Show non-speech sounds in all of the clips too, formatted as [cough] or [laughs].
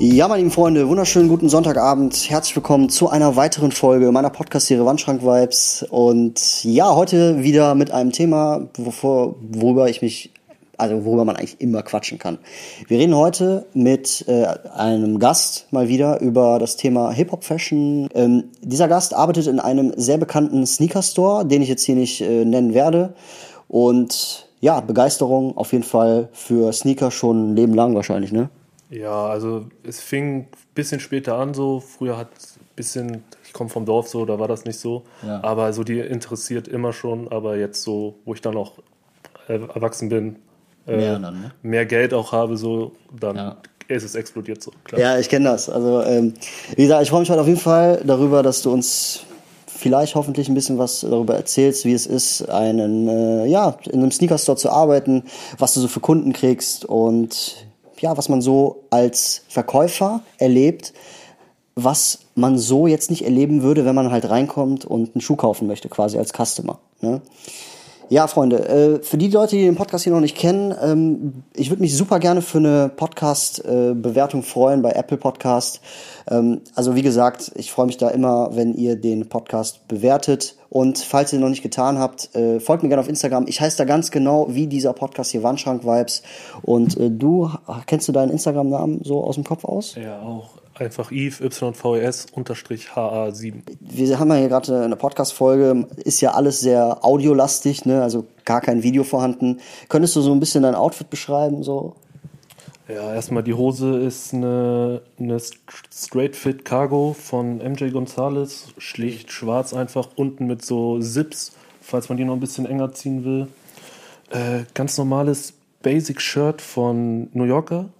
Ja, meine lieben Freunde, wunderschönen guten Sonntagabend. Herzlich willkommen zu einer weiteren Folge meiner Podcast-Serie Wandschrank Vibes. Und ja, heute wieder mit einem Thema, wovor, worüber ich mich, also worüber man eigentlich immer quatschen kann. Wir reden heute mit äh, einem Gast mal wieder über das Thema Hip-Hop-Fashion. Ähm, dieser Gast arbeitet in einem sehr bekannten Sneaker-Store, den ich jetzt hier nicht äh, nennen werde. Und ja, Begeisterung auf jeden Fall für Sneaker schon ein Leben lang wahrscheinlich, ne? Ja, also es fing ein bisschen später an so. Früher hat ein bisschen, ich komme vom Dorf so, da war das nicht so. Ja. Aber so die interessiert immer schon. Aber jetzt so, wo ich dann auch äh, erwachsen bin, äh, Mehr dann, ne? mehr Geld auch habe, so, dann Ja. ist es explodiert so. Klar. Ja, ich kenne das. Also, ähm, wie gesagt, ich freue mich heute auf jeden Fall darüber, dass du uns vielleicht hoffentlich ein bisschen was darüber erzählst, wie es ist, einen, äh, ja, in einem Sneaker-Store zu arbeiten, was du so für Kunden kriegst und ja, was man so als Verkäufer erlebt, was man so jetzt nicht erleben würde, wenn man halt reinkommt und einen Schuh kaufen möchte, quasi als Customer. Ne? Ja, Freunde, äh, für die Leute, die den Podcast hier noch nicht kennen, ähm, ich würde mich super gerne für eine Podcast-Bewertung freuen bei Apple Podcast. Ähm, also wie gesagt, ich freue mich da immer, wenn ihr den Podcast bewertet. Und falls ihr noch nicht getan habt, äh, folgt mir gerne auf Instagram. Ich heiße da ganz genau wie dieser Podcast hier, Wandschrank Vibes. Und äh, du, kennst du deinen Instagram-Namen so aus dem Kopf aus? Ja, auch einfach Eve, YVES, unterstrich HA7. wir haben ja hier gerade eine Podcast-Folge, ist ja alles sehr audiolastig, ne? also gar kein Video vorhanden. Könntest du so ein bisschen dein Outfit beschreiben? So? Ja, erstmal die Hose ist eine, eine Straight Fit Cargo von MJ Gonzalez. Schlicht schwarz einfach, unten mit so Zips, falls man die noch ein bisschen enger ziehen will. Äh, ganz normales Basic Shirt von New Yorker.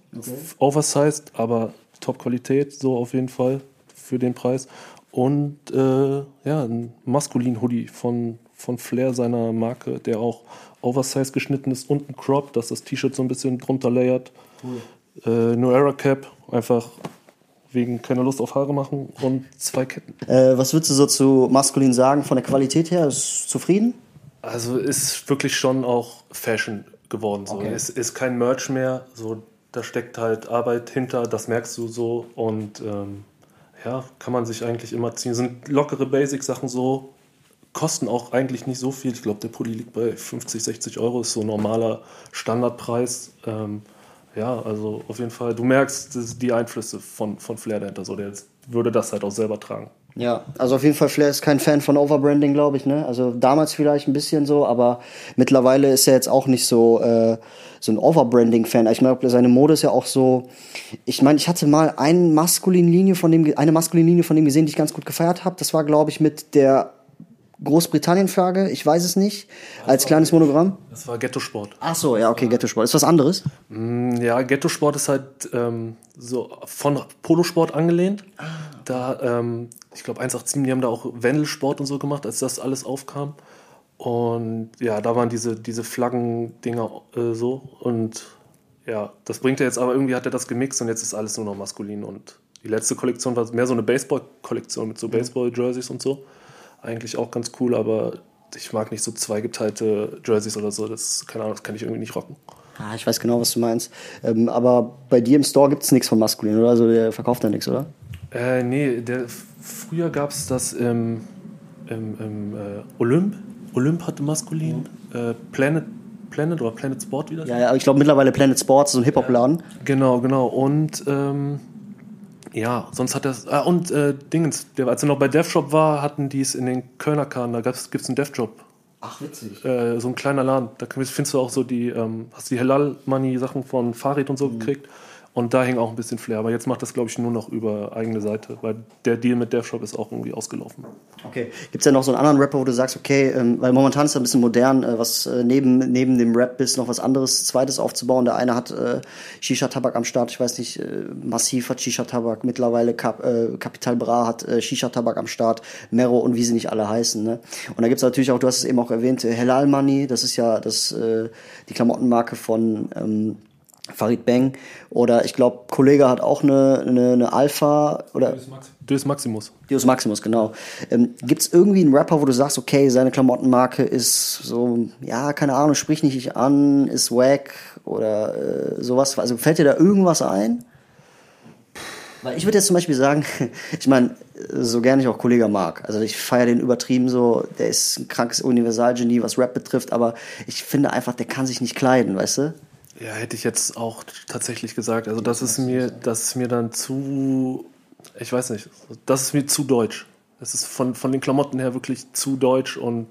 Oversized, aber Top-Qualität, so auf jeden Fall für den Preis. Und äh, ja, ein maskulin Hoodie von, von Flair, seiner Marke, der auch Oversize geschnitten ist, unten Crop, dass das T-Shirt so ein bisschen drunter layert. Äh, New Era Cap, einfach wegen keiner Lust auf Haare machen und zwei Ketten. Äh, was würdest du so zu maskulin sagen von der Qualität her? Ist zufrieden? Also ist wirklich schon auch Fashion geworden. So. Okay. Es ist kein Merch mehr. So, da steckt halt Arbeit hinter, das merkst du so. Und ähm, ja, kann man sich eigentlich immer ziehen. Sind lockere Basic-Sachen so, kosten auch eigentlich nicht so viel. Ich glaube, der Pulli liegt bei 50, 60 Euro, ist so ein normaler Standardpreis. Ähm, ja, also auf jeden Fall, du merkst die Einflüsse von, von Flair dahinter. So, der würde das halt auch selber tragen. Ja, also auf jeden Fall, Flair ist kein Fan von Overbranding, glaube ich. Ne? Also damals vielleicht ein bisschen so, aber mittlerweile ist er jetzt auch nicht so, äh, so ein Overbranding-Fan. Ich glaube, seine Mode ist ja auch so. Ich meine, ich hatte mal eine maskuline Linie von dem, eine maskuline Linie von dem gesehen, die ich ganz gut gefeiert habe. Das war, glaube ich, mit der Großbritannien-Flagge. Ich weiß es nicht. Als kleines Monogramm. Das war Ghetto-Sport. Ach so, ja, okay, Ghetto-Sport. Ist was anderes? Ja, Ghetto-Sport ist halt ähm, so von Polosport angelehnt. Da, ähm, ich glaube, 187, die haben da auch Wendelsport und so gemacht, als das alles aufkam. Und ja, da waren diese, diese Flaggen-Dinger äh, so. Und ja, das bringt er jetzt, aber irgendwie hat er das gemixt und jetzt ist alles nur noch maskulin. Und die letzte Kollektion war mehr so eine Baseball-Kollektion mit so Baseball-Jerseys und so. Eigentlich auch ganz cool, aber ich mag nicht so zweigeteilte Jerseys oder so. Das, keine Ahnung, das kann ich irgendwie nicht rocken. Ah, ich weiß genau, was du meinst. Ähm, aber bei dir im Store gibt es nichts von maskulin, oder? Also der verkauft da nichts, oder? Äh, nee, der, früher gab es das im, im, im äh, Olymp. Olymp hatte maskulin. Äh, Planet, Planet oder Planet Sport wieder. Ja, ja, aber ich glaube mittlerweile Planet Sports, so ein Hip-Hop-Laden. Genau, genau. Und ähm, ja, sonst hat das. Ah, und äh, Dingens, der, als er noch bei DevShop war, hatten die es in den Kölner Kahn, da gibt es einen DevShop. Ach, witzig. Äh, so ein kleiner Laden. Da findest du auch so die, ähm, hast die Halal-Money-Sachen von Farid und so gekriegt. Und da hing auch ein bisschen Flair. Aber jetzt macht das, glaube ich, nur noch über eigene Seite, weil der Deal mit DevShop ist auch irgendwie ausgelaufen. Okay. Gibt es denn noch so einen anderen Rapper, wo du sagst, okay, ähm, weil momentan ist es ein bisschen modern, äh, was äh, neben, neben dem Rap-Biss noch was anderes, zweites aufzubauen. Der eine hat äh, Shisha-Tabak am Start, ich weiß nicht, äh, Massiv hat Shisha-Tabak, mittlerweile Cap, äh, Capital Bra hat äh, Shisha-Tabak am Start, Mero und wie sie nicht alle heißen. Ne? Und da gibt es natürlich auch, du hast es eben auch erwähnt, äh, Helal Money, das ist ja das, die Klamottenmarke von ähm, Farid Bang. Oder ich glaube, Kollege hat auch eine, eine, eine Alpha oder Deus Maximus. Deus Maximus, genau. Ähm, Gibt es irgendwie einen Rapper, wo du sagst, okay, seine Klamottenmarke ist so, ja, keine Ahnung, sprich nicht an, ist wack oder äh, sowas? Also fällt dir da irgendwas ein? Weil ich würde jetzt zum Beispiel sagen, [laughs] ich meine, so gerne ich auch Kollege mag. Also ich feiere den übertrieben so, der ist ein krankes Universalgenie, was Rap betrifft, aber ich finde einfach, der kann sich nicht kleiden, weißt du? Ja, hätte ich jetzt auch tatsächlich gesagt. Also das ist mir, das ist mir dann zu, ich weiß nicht, das ist mir zu deutsch. Das ist von, von den Klamotten her wirklich zu deutsch und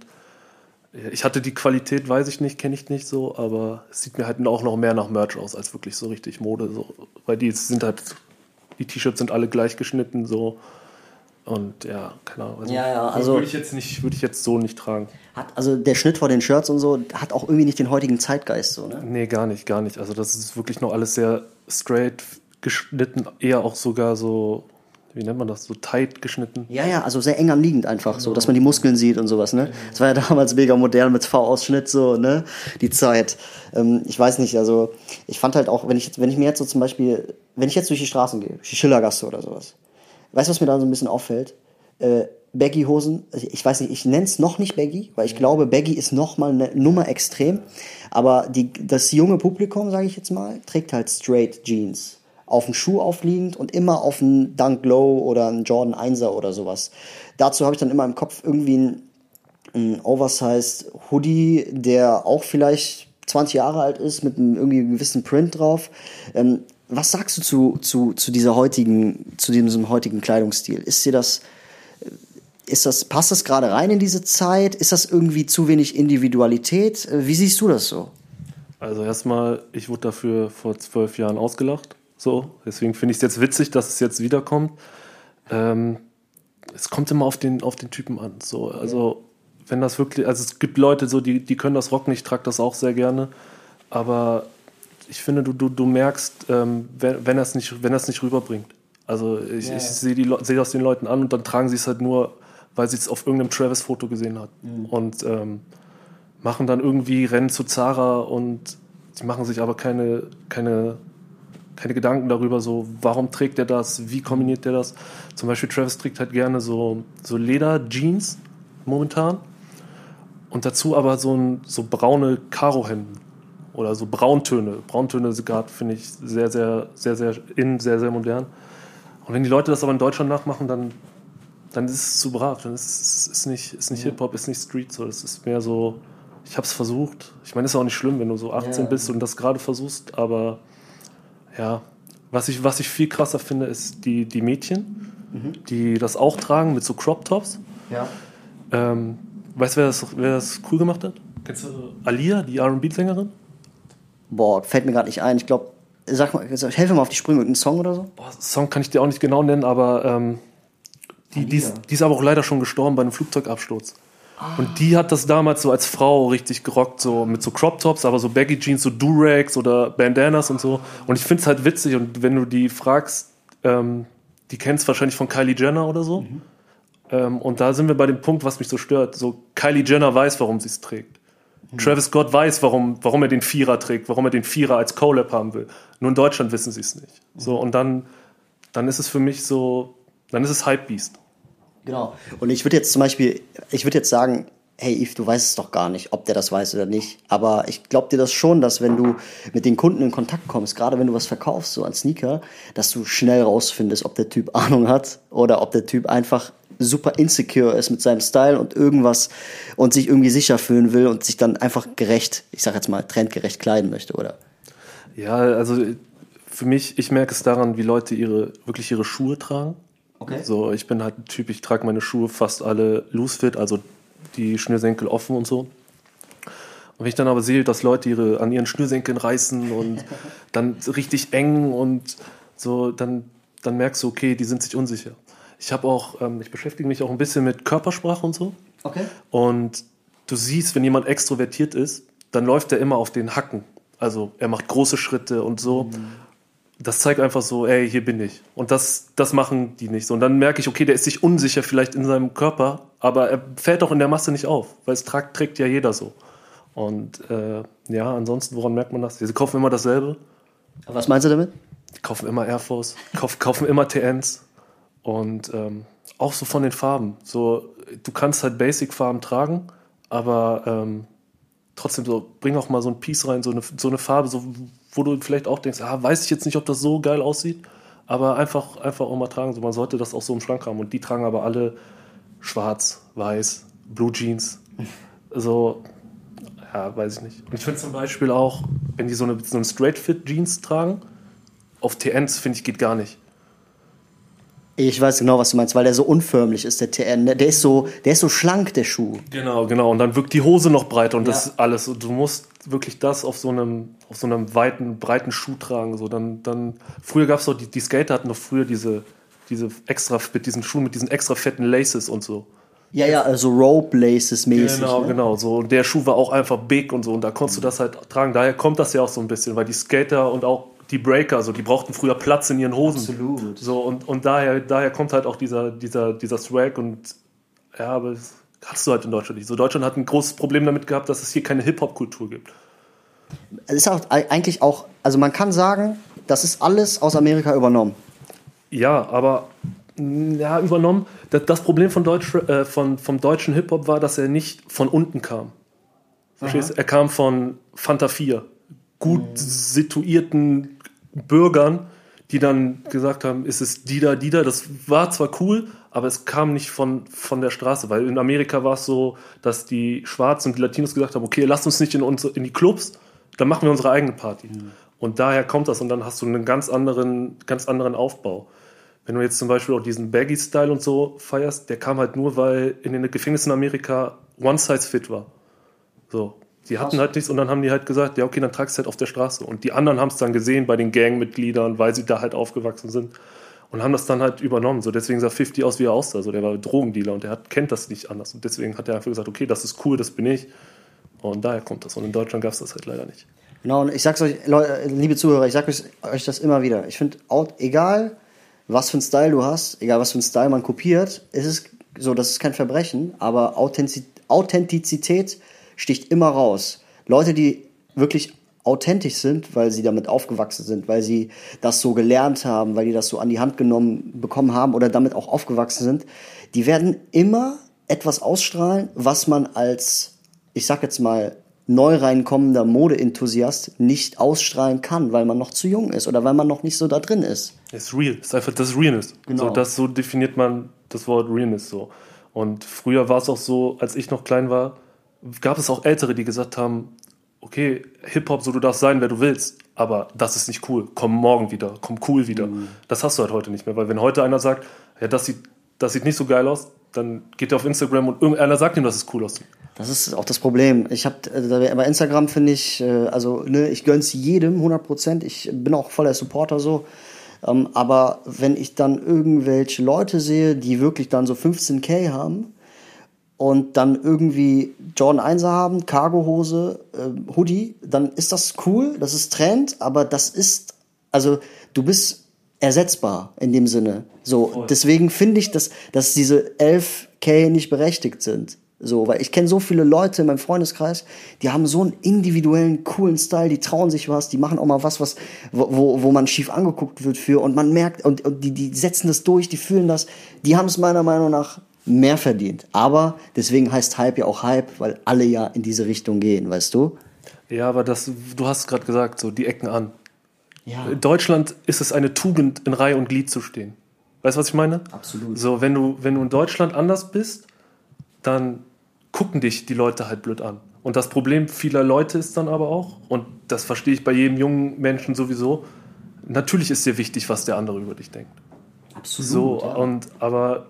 ich hatte die Qualität, weiß ich nicht, kenne ich nicht so, aber es sieht mir halt auch noch mehr nach Merch aus als wirklich so richtig Mode. So. Weil die sind halt, die T-Shirts sind alle gleich geschnitten so. Und ja, keine Ahnung. Also, Ja, ja, also- würde ich jetzt nicht, würde ich jetzt so nicht tragen. Hat, also der Schnitt vor den Shirts und so hat auch irgendwie nicht den heutigen Zeitgeist so, ne? Nee, gar nicht, gar nicht. Also das ist wirklich noch alles sehr straight geschnitten, eher auch sogar so, wie nennt man das, so tight geschnitten. Ja, ja, also sehr eng anliegend einfach so, dass man die Muskeln sieht und sowas, ne? Das war ja damals mega modern mit V-Ausschnitt so, ne? Die Zeit. Ähm, ich weiß nicht, also ich fand halt auch, wenn ich, jetzt- wenn ich mir jetzt so zum Beispiel, wenn ich jetzt durch die Straßen gehe, die Schillergasse oder sowas, weißt du, was mir da so ein bisschen auffällt? Äh, Baggy-Hosen, also ich weiß nicht, ich nenne es noch nicht Baggy, weil ich glaube, Baggy ist noch mal eine Nummer extrem, aber die, das junge Publikum, sage ich jetzt mal, trägt halt straight Jeans. Auf dem Schuh aufliegend und immer auf einen Dunk Low oder einen Jordan 1er oder sowas. Dazu habe ich dann immer im Kopf irgendwie ein, ein Oversized Hoodie, der auch vielleicht 20 Jahre alt ist, mit einem irgendwie gewissen Print drauf. Ähm, was sagst du zu, zu, zu dieser heutigen, zu diesem heutigen Kleidungsstil? Ist dir das, ist das, passt das gerade rein in diese Zeit? Ist das irgendwie zu wenig Individualität? Äh, Wie siehst du das so? Also erstmal, ich wurde dafür vor zwölf Jahren ausgelacht. So, deswegen finde ich es jetzt witzig, dass es jetzt wiederkommt. Ähm, es kommt immer auf den, auf den Typen an. So, also wenn das wirklich, also es gibt Leute so, die, die können das rocken, ich trage das auch sehr gerne. Aber ich finde, du, du, du merkst, ähm, wenn, wenn er es nicht, wenn nicht rüberbringt. Also ich, ich sehe sehe das den Leuten an und dann tragen sie es halt nur, weil sie es auf irgendeinem Travis-Foto gesehen hat. Und ähm, machen dann irgendwie Rennen zu Zara und die machen sich aber keine, keine, keine Gedanken darüber, so warum trägt er das, wie kombiniert er das. Zum Beispiel Travis trägt halt gerne so, so Leder-Jeans momentan und dazu aber so, ein, so braune Karohemden oder so Brauntöne. Brauntöne sind gerade, finde ich, sehr, sehr, sehr, sehr in, sehr, sehr modern. Und wenn die Leute das aber in Deutschland nachmachen, dann, dann ist es zu brav. Dann ist es ist nicht, ist nicht Hip-Hop, ist nicht Street. So. Es ist mehr so, ich habe es versucht. Ich meine, ist auch nicht schlimm, wenn du so 18 Ja. bist und das gerade versuchst, aber ja, was ich, was ich viel krasser finde, ist die, die Mädchen, die das auch tragen mit so Crop-Tops. Ja. Ähm, weißt du, wer das, wer das cool gemacht hat? Kennst du Alia, die RB-Sängerin? Boah, fällt mir gerade nicht ein. Ich glaube, sag mal, helf mir mal auf die Sprünge, irgendein Song oder so? Boah, Song kann ich dir auch nicht genau nennen, aber ähm, die, die, ist, die ist aber auch leider schon gestorben bei einem Flugzeugabsturz. Und die hat das damals so als Frau richtig gerockt, so mit so Crop Tops, aber so Baggy Jeans, so Durags oder Bandanas und so. Und ich finde es halt witzig und wenn du die fragst, ähm, die kennst wahrscheinlich von Kylie Jenner oder so. Ähm, und da sind wir bei dem Punkt, was mich so stört. So Kylie Jenner weiß, warum sie es trägt. Travis Scott weiß, warum, warum er den Vierer trägt, warum er den Vierer als Collab haben will. Nur in Deutschland wissen sie es nicht. So, und dann, dann ist es für mich so, dann ist es Hypebeast. Genau. Und ich würde jetzt zum Beispiel, ich würde jetzt sagen, hey Yves, du weißt es doch gar nicht, ob der das weiß oder nicht. Aber ich glaube dir das schon, dass wenn du mit den Kunden in Kontakt kommst, gerade wenn du was verkaufst, so an Sneaker, dass du schnell rausfindest, ob der Typ [laughs] Ahnung hat oder ob der Typ einfach super insecure ist mit seinem Style und irgendwas und sich irgendwie sicher fühlen will und sich dann einfach gerecht, ich sag jetzt mal, trendgerecht kleiden möchte, oder? Ja, also für mich, ich merke es daran, wie Leute ihre, wirklich ihre Schuhe tragen. Okay. So, ich bin halt ein Typ, ich trage meine Schuhe fast alle loose fit, also die Schnürsenkel offen und so. Und wenn ich dann aber sehe, dass Leute ihre, an ihren Schnürsenkeln reißen und [laughs] dann richtig eng und so, dann, dann merkst du, okay, die sind sich unsicher. Ich habe auch, ähm, ich beschäftige mich auch ein bisschen mit Körpersprache und so. Okay. Und du siehst, wenn jemand extrovertiert ist, dann läuft er immer auf den Hacken. Also er macht große Schritte und so. Mhm. Das zeigt einfach so, ey, hier bin ich. Und das, das machen die nicht so. Und dann merke ich, okay, der ist sich unsicher vielleicht in seinem Körper, aber er fällt auch in der Masse nicht auf, weil es trägt, trägt ja jeder so. Und äh, ja, ansonsten, woran merkt man das? Sie kaufen immer dasselbe. Was meinst du damit? Die kaufen immer Air Force, kaufen, kaufen immer TNs. Und ähm, auch so von den Farben. So, du kannst halt Basic-Farben tragen, aber ähm, trotzdem so, bring auch mal so ein Piece rein, so eine, so eine Farbe, so, wo du vielleicht auch denkst, ah, weiß ich jetzt nicht, ob das so geil aussieht, aber einfach, einfach auch mal tragen. So, man sollte das auch so im Schrank haben. Und die tragen aber alle schwarz, weiß, Blue Jeans. [laughs] So, ja, weiß ich nicht. Und ich finde zum Beispiel auch, wenn die so eine, so eine Straight-Fit-Jeans tragen, auf TNs, finde ich, geht gar nicht. Ich weiß genau, was du meinst, weil der so unförmlich ist, der TN. Der ist so, der ist so schlank, der Schuh. Genau, genau. Und dann wirkt die Hose noch breiter und ja. das alles. Du musst wirklich das auf so einem, auf so einem weiten, breiten Schuh tragen. So, dann, dann, früher gab es doch, die, die Skater hatten doch früher diese, diese extra, mit diesen Schuhen, mit diesen extra fetten Laces und so. Ja, ja, also Rope Laces mäßig. Genau, ne? genau. So, und der Schuh war auch einfach big und so. Und da konntest du das halt tragen. Daher kommt das ja auch so ein bisschen, weil die Skater und auch die Breaker, also die brauchten früher Platz in ihren Hosen. Absolut. So, und, und daher, daher kommt halt auch dieser, dieser, dieser Swag und ja, aber das hast du halt in Deutschland nicht. So, Deutschland hat ein großes Problem damit gehabt, dass es hier keine Hip-Hop-Kultur gibt. Es ist auch eigentlich auch, also man kann sagen, das ist alles aus Amerika übernommen. Ja, aber ja, übernommen. Das, das Problem von Deutsch, äh, von, vom deutschen Hip-Hop war, dass er nicht von unten kam. Verstehst? Er kam von Fanta 4. Gut mhm. situierten Bürgern, die dann gesagt haben, ist es Dida, Dida. Das war zwar cool, aber es kam nicht von, von der Straße, weil in Amerika war es so, dass die Schwarzen und die Latinos gesagt haben, okay, lasst uns nicht in, uns, in die Clubs, dann machen wir unsere eigene Party. Mhm. Und daher kommt das und dann hast du einen ganz anderen, ganz anderen Aufbau. Wenn du jetzt zum Beispiel auch diesen Baggy-Style und so feierst, der kam halt nur, weil in den Gefängnissen in Amerika One Size Fit war. So, die hatten halt nichts und dann haben die halt gesagt, ja, okay, dann tragst du halt auf der Straße. Und die anderen haben es dann gesehen bei den Gangmitgliedern, weil sie da halt aufgewachsen sind und haben das dann halt übernommen. So, deswegen sah 50 aus, wie er aussah. So, der war Drogendealer und der hat, kennt das nicht anders. Und deswegen hat er einfach gesagt, okay, das ist cool, das bin ich. Und daher kommt das. Und in Deutschland gab es das halt leider nicht. Genau, und ich sag's euch, Leute, liebe Zuhörer, ich sag euch das immer wieder. Ich finde, egal was für ein Style du hast, egal was für ein Style man kopiert, ist es so, das ist kein Verbrechen, aber Authentizität sticht immer raus. Leute, die wirklich authentisch sind, weil sie damit aufgewachsen sind, weil sie das so gelernt haben, weil die das so an die Hand genommen bekommen haben oder damit auch aufgewachsen sind, die werden immer etwas ausstrahlen, was man als, ich sag jetzt mal, neu reinkommender Modeenthusiast nicht ausstrahlen kann, weil man noch zu jung ist oder weil man noch nicht so da drin ist. Es ist real, es ist einfach das Realness. Genau. So, das, so definiert man das Wort Realness so. Und früher war es auch so, als ich noch klein war, gab es auch Ältere, die gesagt haben, okay, Hip-Hop, so du darfst sein, wer du willst, aber das ist nicht cool. Komm morgen wieder, komm cool wieder. Mhm. Das hast du halt heute nicht mehr, weil wenn heute einer sagt, ja, das sieht, das sieht nicht so geil aus, dann geht er auf Instagram und irgendeiner sagt ihm, dass es cool aussieht. Das ist auch das Problem. Ich habe äh, bei Instagram finde ich, äh, also ne, ich gönn's jedem 100 Prozent. Ich bin auch voller Supporter so. Ähm, aber wenn ich dann irgendwelche Leute sehe, die wirklich dann so 15k haben und dann irgendwie Jordan 1 haben, Cargohose, äh, Hoodie, dann ist das cool, das ist Trend, aber das ist, also du bist ersetzbar in dem Sinne. So, Voll. deswegen finde ich, dass, dass diese 11k nicht berechtigt sind. So, weil ich kenne so viele Leute in meinem Freundeskreis, die haben so einen individuellen, coolen Style, die trauen sich was, die machen auch mal was, was wo, wo man schief angeguckt wird für und man merkt, und, und die, die setzen das durch, die fühlen das, die haben es meiner Meinung nach mehr verdient. Aber deswegen heißt Hype ja auch Hype, weil alle ja in diese Richtung gehen, weißt du? Ja, aber das, du hast gerade gesagt, so die Ecken an. Ja. In Deutschland ist es eine Tugend, in Reihe und Glied zu stehen. Weißt du, was ich meine? Absolut. So, wenn du, wenn du in Deutschland anders bist, dann gucken dich die Leute halt blöd an. Und das Problem vieler Leute ist dann aber auch, und das verstehe ich bei jedem jungen Menschen sowieso, natürlich ist dir wichtig, was der andere über dich denkt. Absolut. So, ja. und aber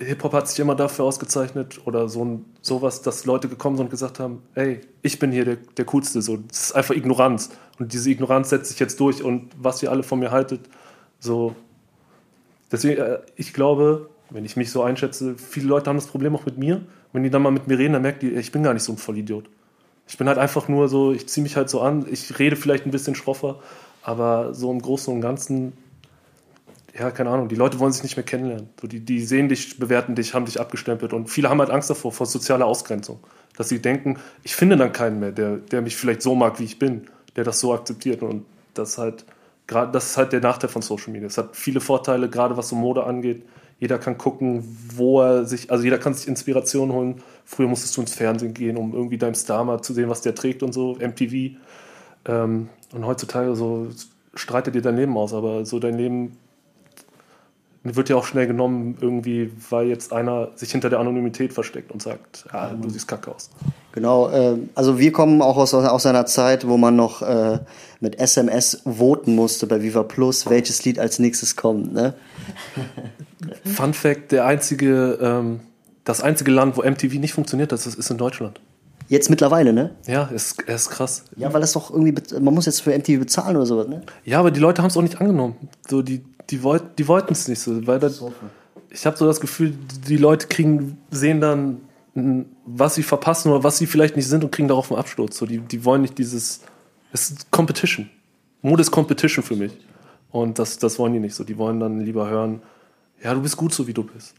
Hip-Hop hat sich immer dafür ausgezeichnet oder so ein, sowas, dass Leute gekommen sind und gesagt haben, ey, ich bin hier der, der Coolste. So, das ist einfach Ignoranz. Und diese Ignoranz setzt sich jetzt durch und was ihr alle von mir haltet, so. Deswegen, äh, ich glaube, wenn ich mich so einschätze, viele Leute haben das Problem auch mit mir. Wenn die dann mal mit mir reden, dann merken die, ich bin gar nicht so ein Vollidiot. Ich bin halt einfach nur so, ich ziehe mich halt so an, ich rede vielleicht ein bisschen schroffer, aber so im Großen und Ganzen ja, keine Ahnung, die Leute wollen sich nicht mehr kennenlernen. So, die, die sehen dich, bewerten dich, haben dich abgestempelt und viele haben halt Angst davor, vor sozialer Ausgrenzung. Dass sie denken, ich finde dann keinen mehr, der, der mich vielleicht so mag, wie ich bin, der das so akzeptiert. Und das halt, gerade, das ist halt der Nachteil von Social Media. Es hat viele Vorteile, gerade was so Mode angeht. Jeder kann gucken, wo er sich, also jeder kann sich Inspiration holen. Früher musstest du ins Fernsehen gehen, um irgendwie deinem Star mal zu sehen, was der trägt und so, MTV. Ähm, und heutzutage so streitet dir dein Leben aus, aber so dein Leben wird ja auch schnell genommen, irgendwie, weil jetzt einer sich hinter der Anonymität versteckt und sagt, ja, du siehst kacke aus. Genau, äh, also wir kommen auch aus, aus einer Zeit, wo man noch äh, mit SMS voten musste bei Viva Plus, welches Lied als nächstes kommt. Ne? [laughs] Fun Fact: Der einzige, ähm, das einzige Land, wo MTV nicht funktioniert, das ist, ist in Deutschland. Jetzt mittlerweile, ne? Ja, ist, ist krass. Ja, weil das doch irgendwie, man muss jetzt für MTV bezahlen oder sowas, ne? Ja, aber die Leute haben es auch nicht angenommen. So, die, die, wollt, die wollten es nicht so, weil das, ich habe so das Gefühl, die Leute kriegen, sehen dann, was sie verpassen oder was sie vielleicht nicht sind und kriegen darauf einen Absturz. So, die, die wollen nicht dieses, es ist Competition. Mode ist Competition für mich. Und das, das wollen die nicht so. Die wollen dann lieber hören, ja, du bist gut so, wie du bist.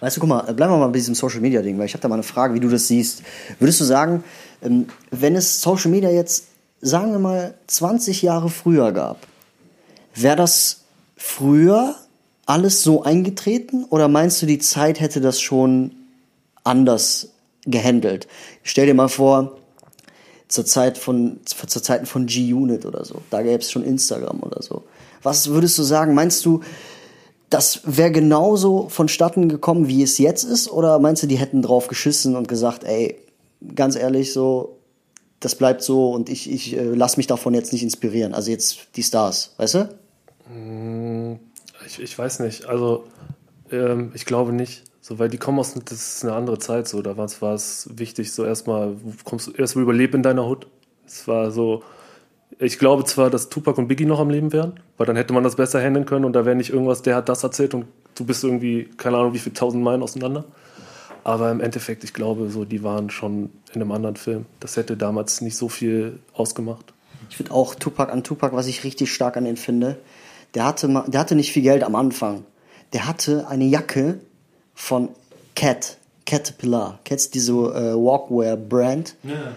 Weißt du, guck mal, bleiben wir mal bei diesem Social Media Ding, weil ich habe da mal eine Frage, wie du das siehst. Würdest du sagen, ähm, wenn es Social Media jetzt, sagen wir mal, 20 Jahre früher gab, wäre das früher alles so eingetreten oder meinst du, die Zeit hätte das schon anders gehandelt? Stell dir mal vor, zur Zeit von, zur Zeiten von G-Unit oder so, da gäbe es schon Instagram oder so. Was würdest du sagen? Meinst du, das wäre genauso vonstatten gekommen, wie es jetzt ist? Oder meinst du, die hätten drauf geschissen und gesagt, ey, ganz ehrlich, so, das bleibt so und ich, ich äh, lass mich davon jetzt nicht inspirieren. Also jetzt die Stars, weißt du? Hm, ich, ich weiß nicht. Also ähm, ich glaube nicht. So, weil die kommen aus, das ist eine andere Zeit so. Da war es wichtig, so erstmal, kommst du erstmal überleben in deiner Hut. Es war so, ich glaube zwar, dass Tupac und Biggie noch am Leben wären, weil dann hätte man das besser handeln können und da wäre nicht irgendwas, der hat das erzählt und du bist irgendwie, keine Ahnung, wie viel tausend Meilen auseinander. Aber im Endeffekt, ich glaube, so, die waren schon in einem anderen Film. Das hätte damals nicht so viel ausgemacht. Ich finde auch Tupac an Tupac, was ich richtig stark an ihn finde, der hatte, der hatte nicht viel Geld am Anfang. Der hatte eine Jacke von Cat, Caterpillar. Kennst diese äh, Walkwear-Brand? Ja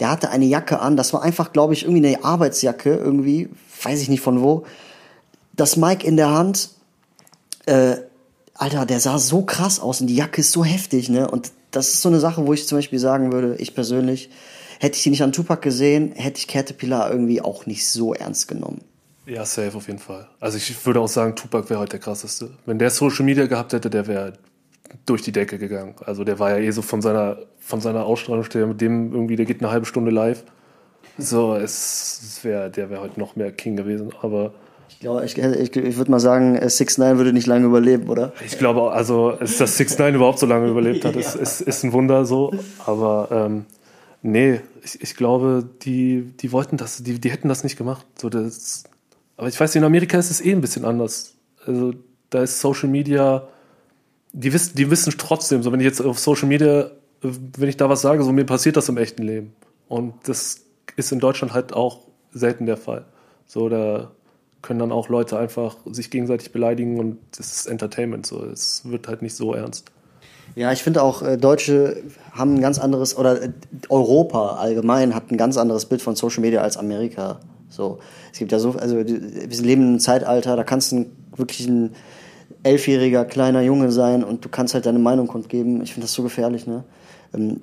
der hatte eine Jacke an, das war einfach, glaube ich, irgendwie eine Arbeitsjacke, irgendwie, weiß ich nicht von wo. Das Mike in der Hand, äh, Alter, der sah so krass aus und die Jacke ist so heftig, ne? Und das ist so eine Sache, wo ich zum Beispiel sagen würde, ich persönlich, hätte ich die nicht an Tupac gesehen, hätte ich Caterpillar irgendwie auch nicht so ernst genommen. Ja, safe auf jeden Fall. Also ich würde auch sagen, Tupac wäre heute der krasseste. Wenn der Social Media gehabt hätte, der wäre durch die Decke gegangen. Also der war ja eh so von seiner, von seiner Ausstrahlung, der mit dem irgendwie, der geht eine halbe Stunde live. So, es, es wäre, der wäre heute noch mehr King gewesen, aber. Ich glaube, ich, ich, ich würde mal sagen, 6 9 würde nicht lange überleben, oder? Ich glaube, also, dass 6 9 überhaupt so lange überlebt hat, [laughs] ja. ist, ist, ist ein Wunder so. Aber ähm, nee, ich, ich glaube, die, die wollten das, die, die hätten das nicht gemacht. So, das, aber ich weiß, in Amerika ist es eh ein bisschen anders. Also da ist Social Media die wissen, die wissen trotzdem, so wenn ich jetzt auf Social Media, wenn ich da was sage, so mir passiert das im echten Leben. Und das ist in Deutschland halt auch selten der Fall. So, da können dann auch Leute einfach sich gegenseitig beleidigen und das ist Entertainment. So, es wird halt nicht so ernst. Ja, ich finde auch, äh, Deutsche haben ein ganz anderes, oder äh, Europa allgemein hat ein ganz anderes Bild von Social Media als Amerika. So, es gibt ja so, also wir leben in einem Zeitalter, da kannst du wirklich ein elfjähriger kleiner Junge sein und du kannst halt deine Meinung kundgeben. Ich finde das so gefährlich, ne? Ähm,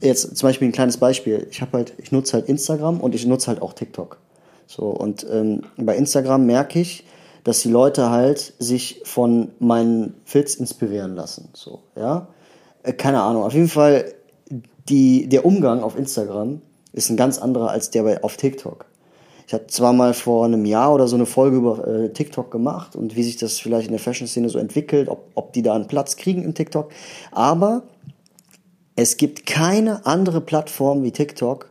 jetzt zum Beispiel ein kleines Beispiel. Ich habe halt, ich nutze halt Instagram und ich nutze halt auch TikTok. So und ähm, bei Instagram merke ich, dass die Leute halt sich von meinen Filz inspirieren lassen. So, ja. Äh, keine Ahnung. Auf jeden Fall die, der Umgang auf Instagram ist ein ganz anderer als der bei, auf TikTok. Ich hatte zwar mal vor einem Jahr oder so eine Folge über äh, TikTok gemacht und wie sich das vielleicht in der Fashion-Szene so entwickelt, ob, ob die da einen Platz kriegen in TikTok. Aber es gibt keine andere Plattform wie TikTok,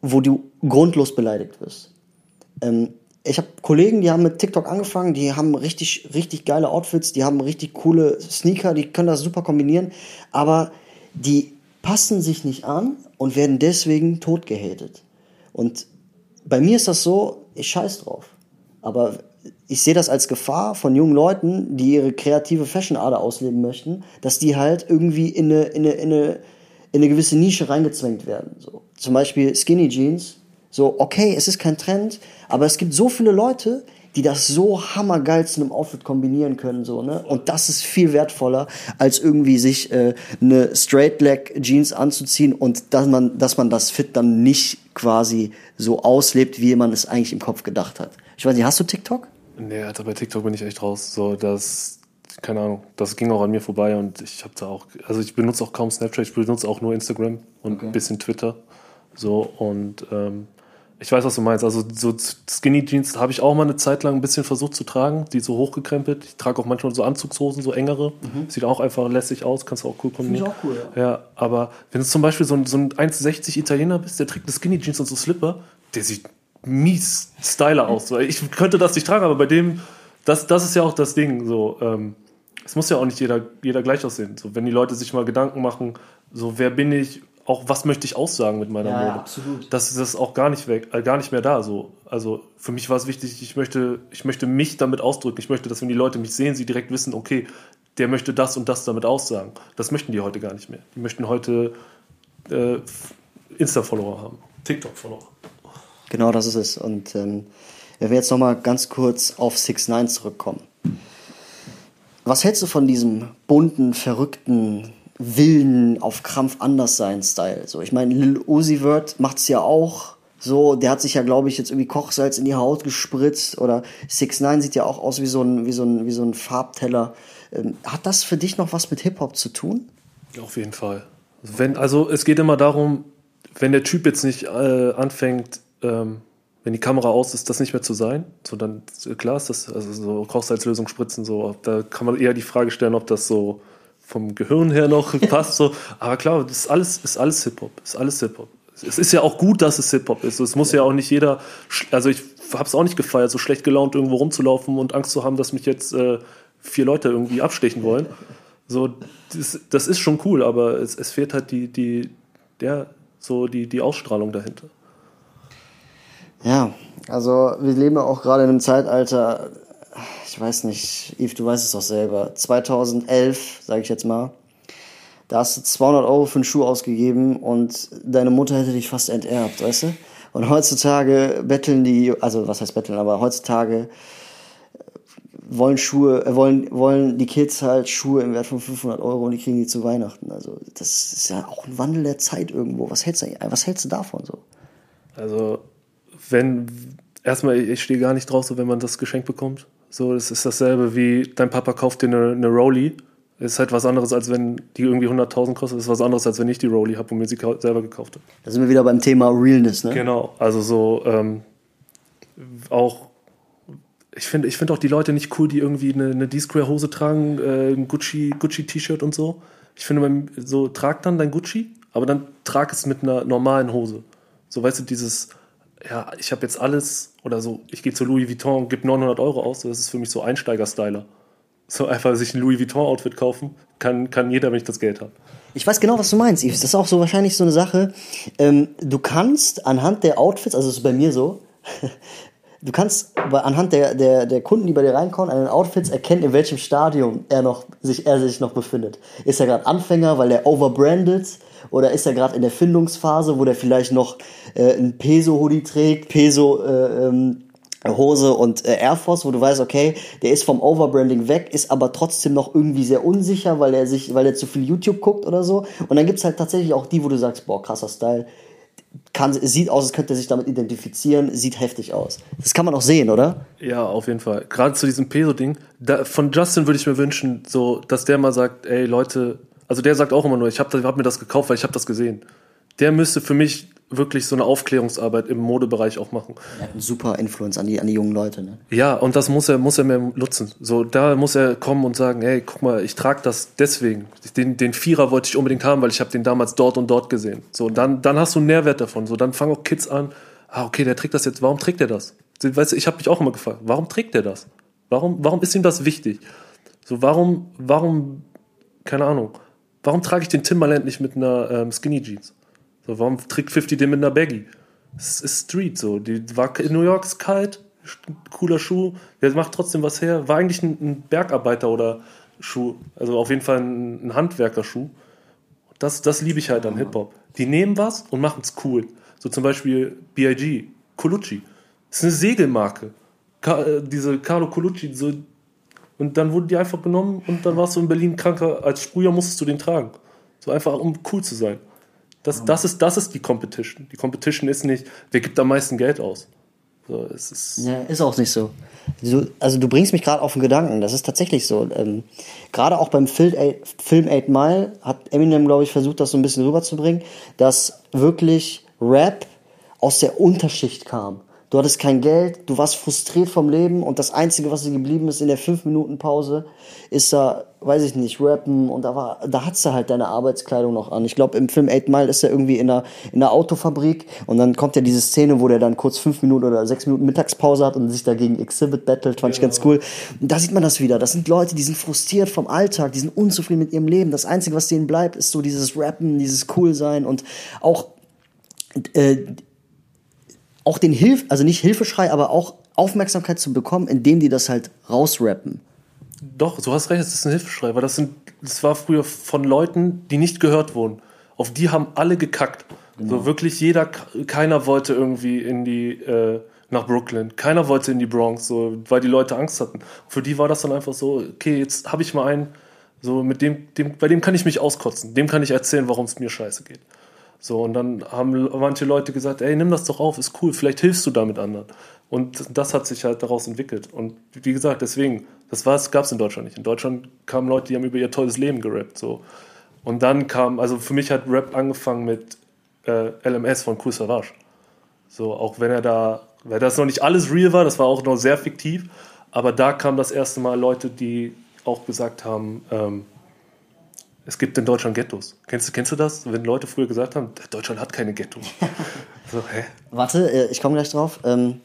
wo du grundlos beleidigt wirst. Ähm, ich habe Kollegen, die haben mit TikTok angefangen, die haben richtig, richtig geile Outfits, die haben richtig coole Sneaker, die können das super kombinieren, aber die passen sich nicht an und werden deswegen tot gehatet. Und bei mir ist das so, ich scheiß drauf. Aber ich sehe das als Gefahr von jungen Leuten, die ihre kreative Fashion-Ader ausleben möchten, dass die halt irgendwie in eine, in eine, in eine, in eine gewisse Nische reingezwängt werden. So. Zum Beispiel Skinny Jeans. So, okay, es ist kein Trend, aber es gibt so viele Leute, die das so hammergeil zu einem Outfit kombinieren können, so, ne? Und das ist viel wertvoller, als irgendwie sich äh, eine Straight Leg Jeans anzuziehen und dass man, dass man das Fit dann nicht quasi so auslebt, wie man es eigentlich im Kopf gedacht hat. Ich weiß nicht, hast du TikTok? Nee, Alter, bei TikTok bin ich echt raus. So, das, keine Ahnung, das ging auch an mir vorbei und ich habe da auch, also ich benutze auch kaum Snapchat, ich benutze auch nur Instagram und okay. ein bisschen Twitter. So, und ähm, ich weiß, was du meinst. Also so Skinny Jeans habe ich auch mal eine Zeit lang ein bisschen versucht zu tragen, die so hochgekrempelt. Ich trage auch manchmal so Anzugshosen, so engere. Mhm. Sieht auch einfach lässig aus, kannst du auch cool kombinieren. Finde ich auch cool, ja. ja. aber wenn du zum Beispiel so ein, so ein 1,60 Italiener bist, der trägt eine Skinny Jeans und so Slipper, der sieht mies styler aus. Ich könnte das nicht tragen, aber bei dem, das, das ist ja auch das Ding. So, ähm, es muss ja auch nicht jeder, jeder gleich aussehen. So, wenn die Leute sich mal Gedanken machen, so wer bin ich, auch was möchte ich aussagen mit meiner ja, Mode. Absolut. Das ist auch gar nicht weg, äh, gar nicht mehr da. So. Also für mich war es wichtig, ich möchte, ich möchte mich damit ausdrücken. Ich möchte, dass wenn die Leute mich sehen, sie direkt wissen, okay, der möchte das und das damit aussagen. Das möchten die heute gar nicht mehr. Die möchten heute äh, Insta-Follower haben, TikTok-Follower. Genau das ist es. Und ähm, wenn wir jetzt nochmal ganz kurz auf 6 9 zurückkommen. Was hältst du von diesem bunten, verrückten wilden, auf Krampf anders sein Style. So, ich meine, Lil Uzi Vert macht's ja auch. So, der hat sich ja, glaube ich, jetzt irgendwie Kochsalz in die Haut gespritzt oder 6 9 sieht ja auch aus wie so ein, wie so ein, wie so ein Farbteller. Ähm, hat das für dich noch was mit Hip-Hop zu tun? Auf jeden Fall. Wenn, also es geht immer darum, wenn der Typ jetzt nicht äh, anfängt, ähm, wenn die Kamera aus ist, das nicht mehr zu sein, so dann klar ist das, also so Kochsalzlösung spritzen, so, da kann man eher die Frage stellen, ob das so vom Gehirn her noch [laughs] passt. So. Aber klar, das ist alles, ist alles Hip-Hop. Ist alles Hip-Hop. Es ist ja auch gut, dass es Hip-Hop ist. Es muss ja. ja auch nicht jeder, also ich habe es auch nicht gefeiert, so schlecht gelaunt irgendwo rumzulaufen und Angst zu haben, dass mich jetzt äh, vier Leute irgendwie abstechen wollen. So, das, das ist schon cool, aber es, es fehlt halt die, die, der, so die, die Ausstrahlung dahinter. Ja, also wir leben ja auch gerade in einem Zeitalter, ich weiß nicht, Yves, du weißt es doch selber, 2011, sage ich jetzt mal, da hast du 200 Euro für einen Schuh ausgegeben und deine Mutter hätte dich fast enterbt, weißt du? Und heutzutage betteln die, also was heißt betteln, aber heutzutage wollen Schuhe, äh, wollen, wollen die Kids halt Schuhe im Wert von 500 Euro und die kriegen die zu Weihnachten. Also das ist ja auch ein Wandel der Zeit irgendwo. Was hältst du, was hältst du davon so? Also wenn, erstmal, ich stehe gar nicht drauf, so wenn man das Geschenk bekommt. So, das ist dasselbe wie dein Papa kauft dir eine, eine Rolli. Ist halt was anderes, als wenn die irgendwie 100.000 kostet. Ist was anderes, als wenn ich die Rolli habe und mir sie selber gekauft habe. Da sind wir wieder beim Thema Realness, ne? Genau, also so ähm, auch. Ich finde ich find auch die Leute nicht cool, die irgendwie eine, eine D-Square-Hose tragen, äh, ein Gucci-T-Shirt Gucci und so. Ich finde, so trag dann dein Gucci, aber dann trag es mit einer normalen Hose. So, weißt du, dieses ja, ich habe jetzt alles oder so, ich gehe zu Louis Vuitton und gebe 900 Euro aus, das ist für mich so Einsteiger-Styler. So einfach sich ein Louis Vuitton-Outfit kaufen, kann, kann jeder, wenn ich das Geld habe. Ich weiß genau, was du meinst, Yves. Das ist auch so wahrscheinlich so eine Sache. Ähm, du kannst anhand der Outfits, also das ist bei mir so, [laughs] du kannst anhand der, der, der Kunden, die bei dir reinkommen, an den Outfits erkennen, in welchem Stadium er, noch, sich, er sich noch befindet. Ist er gerade Anfänger, weil er overbranded oder ist er gerade in der Findungsphase, wo der vielleicht noch äh, ein Peso-Hoodie trägt, Peso äh, ähm, Hose und äh, Air Force, wo du weißt, okay, der ist vom Overbranding weg, ist aber trotzdem noch irgendwie sehr unsicher, weil er sich, weil er zu viel YouTube guckt oder so. Und dann gibt's halt tatsächlich auch die, wo du sagst, boah, krasser Style. Kann, sieht aus, als könnte er sich damit identifizieren, sieht heftig aus. Das kann man auch sehen, oder? Ja, auf jeden Fall. Gerade zu diesem Peso-Ding. Von Justin würde ich mir wünschen, so, dass der mal sagt, ey Leute, also der sagt auch immer nur, ich habe hab mir das gekauft, weil ich habe das gesehen. Der müsste für mich wirklich so eine Aufklärungsarbeit im Modebereich auch machen. Er hat einen super Influence an die, an die jungen Leute. Ne? Ja, und das muss er, muss er mehr nutzen. So, da muss er kommen und sagen, hey, guck mal, ich trage das deswegen. Den, den Vierer wollte ich unbedingt haben, weil ich habe den damals dort und dort gesehen. So, dann, dann hast du einen Nährwert davon. So, dann fangen auch Kids an, ah, okay, der trägt das jetzt, warum trägt er das? Weißt du, ich habe mich auch immer gefragt, warum trägt er das? Warum, warum ist ihm das wichtig? So, warum, warum, keine Ahnung, warum trage ich den Timberland nicht mit einer ähm, Skinny Jeans? So, warum trägt 50 den mit einer Baggy? Es ist Street so. Die war in New York ist kalt, cooler Schuh, der macht trotzdem was her. War eigentlich ein, ein Bergarbeiter oder Schuh, also auf jeden Fall ein, ein Handwerkerschuh. Das, das liebe ich halt an Hip-Hop. Die nehmen was und machen es cool. So zum Beispiel B.I.G., Colucci. Das ist eine Segelmarke. Ka äh, diese Carlo Colucci. So, und dann wurde die einfach genommen und dann warst du in Berlin kranker. Als Sprüher musstest du den tragen. So einfach, um cool zu sein. Das, das, ist, das ist die Competition. Die Competition ist nicht, wer gibt am meisten Geld aus. So, es ist, ja, ist auch nicht so. Du, also du bringst mich gerade auf den Gedanken, das ist tatsächlich so. Ähm, gerade auch beim Film Eight, Film Eight Mile hat Eminem, glaube ich, versucht, das so ein bisschen rüberzubringen, dass wirklich Rap aus der Unterschicht kam. Du hattest kein Geld, du warst frustriert vom Leben und das Einzige, was dir geblieben ist in der 5-Minuten-Pause, ist da, weiß ich nicht, rappen und da war, da hattest du halt deine Arbeitskleidung noch an. Ich glaube, im Film Eight Mile ist er irgendwie in einer, in einer Autofabrik und dann kommt ja diese Szene, wo der dann kurz 5 Minuten oder 6 Minuten Mittagspause hat und sich dagegen Exhibit battelt, fand ja. ich ganz cool. Und da sieht man das wieder. Das sind Leute, die sind frustriert vom Alltag, die sind unzufrieden mit ihrem Leben. Das Einzige, was denen bleibt, ist so dieses Rappen, dieses Cool-Sein und auch, äh, auch den Hilf, also nicht Hilfeschrei, aber auch Aufmerksamkeit zu bekommen, indem die das halt rausrappen. Doch, du hast recht, es ist ein Hilfeschrei, weil das sind, das war früher von Leuten, die nicht gehört wurden. Auf die haben alle gekackt. Genau. So wirklich jeder, keiner wollte irgendwie in die, äh, nach Brooklyn. Keiner wollte in die Bronx, so, weil die Leute Angst hatten. Für die war das dann einfach so, okay, jetzt habe ich mal einen, so mit dem, dem, bei dem kann ich mich auskotzen, dem kann ich erzählen, warum es mir scheiße geht. So, und dann haben manche Leute gesagt, ey, nimm das doch auf, ist cool, vielleicht hilfst du damit anderen. Und das hat sich halt daraus entwickelt. Und wie gesagt, deswegen, das gab es in Deutschland nicht. In Deutschland kamen Leute, die haben über ihr tolles Leben gerappt. So. Und dann kam, also für mich hat Rap angefangen mit äh, LMS von Cool Savage. So, auch wenn er da, weil das noch nicht alles real war, das war auch noch sehr fiktiv, aber da kam das erste Mal Leute, die auch gesagt haben, ähm, es gibt in Deutschland Ghettos. Kennst, kennst du das? Wenn Leute früher gesagt haben, Deutschland hat keine Ghettos. [laughs] so, hä? Warte, äh, ich komme gleich drauf. Ähm,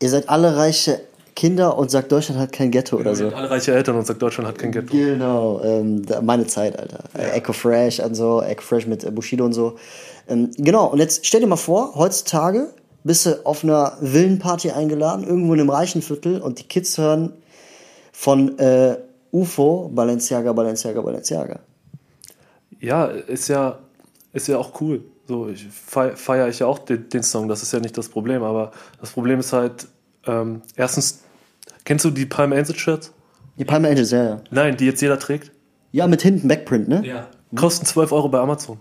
ihr seid alle reiche Kinder und sagt, Deutschland hat kein Ghetto oder so. Alle reiche Eltern und sagt, Deutschland hat kein Ghetto. Genau, ähm, meine Zeit, Alter. Ja. Echo Fresh und so, Echo Fresh mit Bushido und so. Ähm, genau, und jetzt stell dir mal vor, heutzutage bist du auf einer Villenparty eingeladen, irgendwo in einem reichen Viertel und die Kids hören von äh, UFO, Balenciaga, Balenciaga, Balenciaga. Ja, ist ja, ist ja auch cool. So, ich feiere ich ja auch den, den, Song, das ist ja nicht das Problem, aber das Problem ist halt, ähm, erstens, kennst du die Palm Angels Shirts? Die Palm Angels, ja, ja. Nein, die jetzt jeder trägt? Ja, mit hinten Backprint, ne? Ja. Kosten 12 Euro bei Amazon.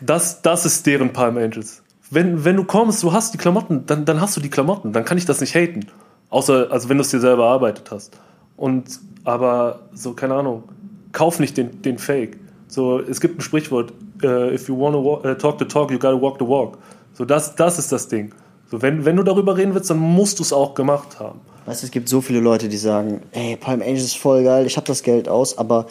Das, das ist deren Palm Angels. Wenn, wenn du kommst, du hast die Klamotten, dann, dann hast du die Klamotten, dann kann ich das nicht haten. Außer, also wenn du es dir selber erarbeitet hast. Und aber so, keine Ahnung, kauf nicht den, den Fake. So, es gibt ein Sprichwort, uh, if you want to walk, uh, talk the talk, you gotta walk the walk. So, das, das ist das Ding. So, wenn, wenn du darüber reden willst, dann musst du es auch gemacht haben. Weißt du, es gibt so viele Leute, die sagen, ey, Palm Angels ist voll geil, ich habe das Geld aus, aber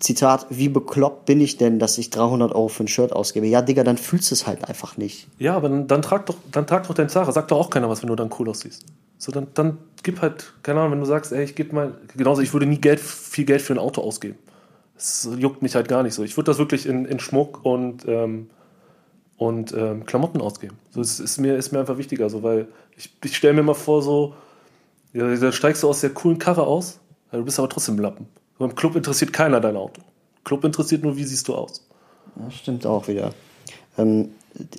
Zitat, wie bekloppt bin ich denn, dass ich 300 Euro für ein Shirt ausgebe? Ja, Digga, dann fühlst du es halt einfach nicht. Ja, aber dann, dann, trag doch, dann trag doch dein Zara. Sag doch auch keiner was, wenn du dann cool aussiehst. So, dann, dann gib halt, keine Ahnung, wenn du sagst, ey, ich gebe mal, genauso, ich würde nie Geld, viel Geld für ein Auto ausgeben. Das juckt mich halt gar nicht so. Ich würde das wirklich in, in Schmuck und, ähm, und ähm, Klamotten ausgeben. So, das ist mir, ist mir einfach wichtiger, so, weil ich, ich stelle mir mal vor, so, ja, dann steigst du aus der coolen Karre aus, du bist aber trotzdem Lappen. So, Im Club interessiert keiner dein Auto. Club interessiert nur, wie siehst du aus. Ja, stimmt auch wieder. Ähm,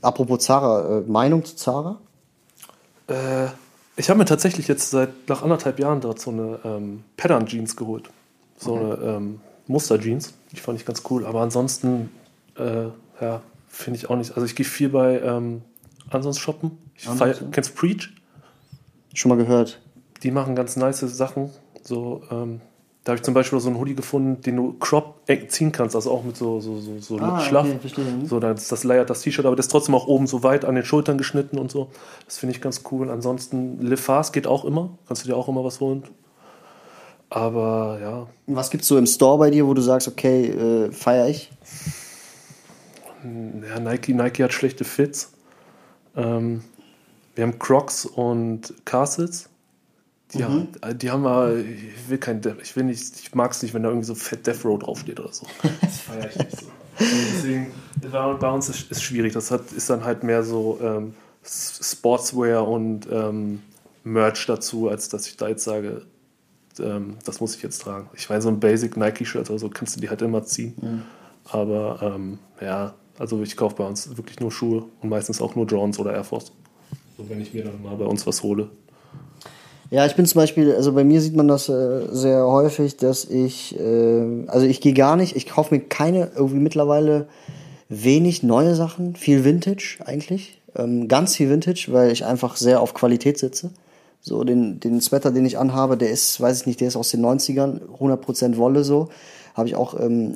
apropos Zara, äh, Meinung zu Zara? Äh, ich habe mir tatsächlich jetzt seit nach anderthalb Jahren dort so eine ähm, Pattern Jeans geholt. So okay. eine ähm, Muster Jeans. Die fand ich ganz cool. Aber ansonsten, äh, ja, finde ich auch nicht. Also ich gehe viel bei ähm, Ansons shoppen. Ich feier, kennst Preach? Schon mal gehört. Die machen ganz nice Sachen. So, ähm, Da habe ich zum Beispiel so einen Hoodie gefunden, den du Crop ziehen kannst, also auch mit so, so, so, so ah, Schlaff. Okay, verstehe. So, das, das leiert das T-Shirt, aber das ist trotzdem auch oben so weit an den Schultern geschnitten und so. Das finde ich ganz cool. Ansonsten, Fast geht auch immer. Kannst du dir auch immer was holen. Aber ja. Was gibt es so im Store bei dir, wo du sagst, okay, äh, feiere ich? Ja, Nike, Nike hat schlechte Fits. Ähm, wir haben Crocs und Castles. Die, mhm. haben, äh, die haben mal, ich will kein, ich will nicht, ich mag es nicht, wenn da irgendwie so Fett Death Row draufsteht oder so. [laughs] Das feiere ich nicht so. deswegen, bei uns ist es schwierig. Das hat, ist dann halt mehr so ähm, Sportswear und ähm, Merch dazu, als dass ich da jetzt sage, ähm, das muss ich jetzt tragen. Ich meine, so ein Basic Nike-Shirt oder so kannst du die halt immer ziehen. Mhm. Aber ähm, ja, also ich kaufe bei uns wirklich nur Schuhe und meistens auch nur Jones oder Air Force. So, wenn ich mir dann mal bei uns was hole. Ja, ich bin zum Beispiel, also bei mir sieht man das äh, sehr häufig, dass ich, äh, also ich gehe gar nicht, ich kaufe mir keine, irgendwie mittlerweile wenig neue Sachen, viel Vintage eigentlich, ähm, ganz viel Vintage, weil ich einfach sehr auf Qualität sitze. So, den, den Sweater, den ich anhabe, der ist, weiß ich nicht, der ist aus den 90ern, 100% Wolle so. Habe ich auch ähm,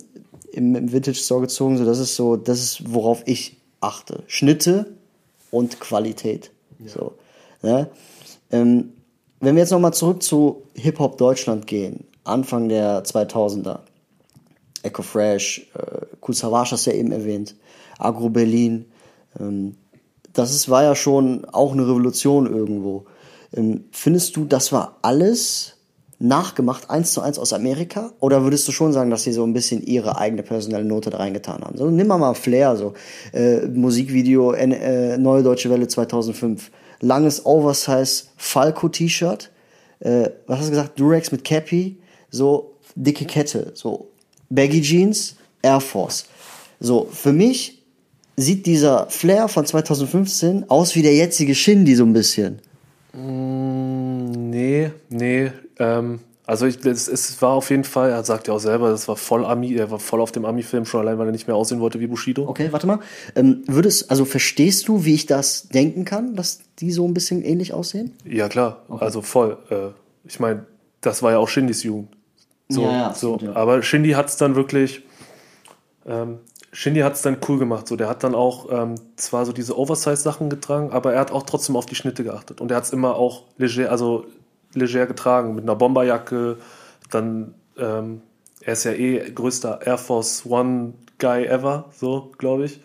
im, im Vintage Store gezogen. So, das ist so, das ist, worauf ich achte. Schnitte und Qualität. Ja. So, ja? Ähm, wenn wir jetzt nochmal zurück zu Hip-Hop Deutschland gehen, Anfang der 2000er, Echo Fresh, äh, Cool Savage hast du ja eben erwähnt, Agro Berlin, ähm, das ist, war ja schon auch eine Revolution irgendwo. Ähm, findest du, das war alles nachgemacht, eins zu eins aus Amerika? Oder würdest du schon sagen, dass sie so ein bisschen ihre eigene personelle Note da reingetan haben? So, nimm mal mal Flair, so äh, Musikvideo, äh, Neue Deutsche Welle 2005 langes Oversize Falco-T-Shirt, äh, was hast du gesagt, Durex mit Cappy, so dicke Kette, so Baggy Jeans, Air Force. So, für mich sieht dieser Flair von 2015 aus wie der jetzige Shindy so ein bisschen. Mm, nee, nee, ähm, also ich, es, es, war auf jeden Fall, er sagt ja auch selber, das war voll Ami, er war voll auf dem Ami-Film, schon allein, weil er nicht mehr aussehen wollte wie Bushido. Okay, warte mal. Ähm, würdest, also verstehst du, wie ich das denken kann, dass die so ein bisschen ähnlich aussehen? Ja, klar, okay. also voll. Äh, ich meine, das war ja auch Shindys Jugend. So, ja, ja, so. Ja. Aber Shindy hat es dann wirklich, ähm, Shindy hat es dann cool gemacht. So, der hat dann auch ähm, zwar so diese Oversize-Sachen getragen, aber er hat auch trotzdem auf die Schnitte geachtet. Und er hat es immer auch leger, also leger getragen, mit einer Bomberjacke. Dann, ähm, er ist ja eh größter Air Force One Guy ever, so, glaube ich.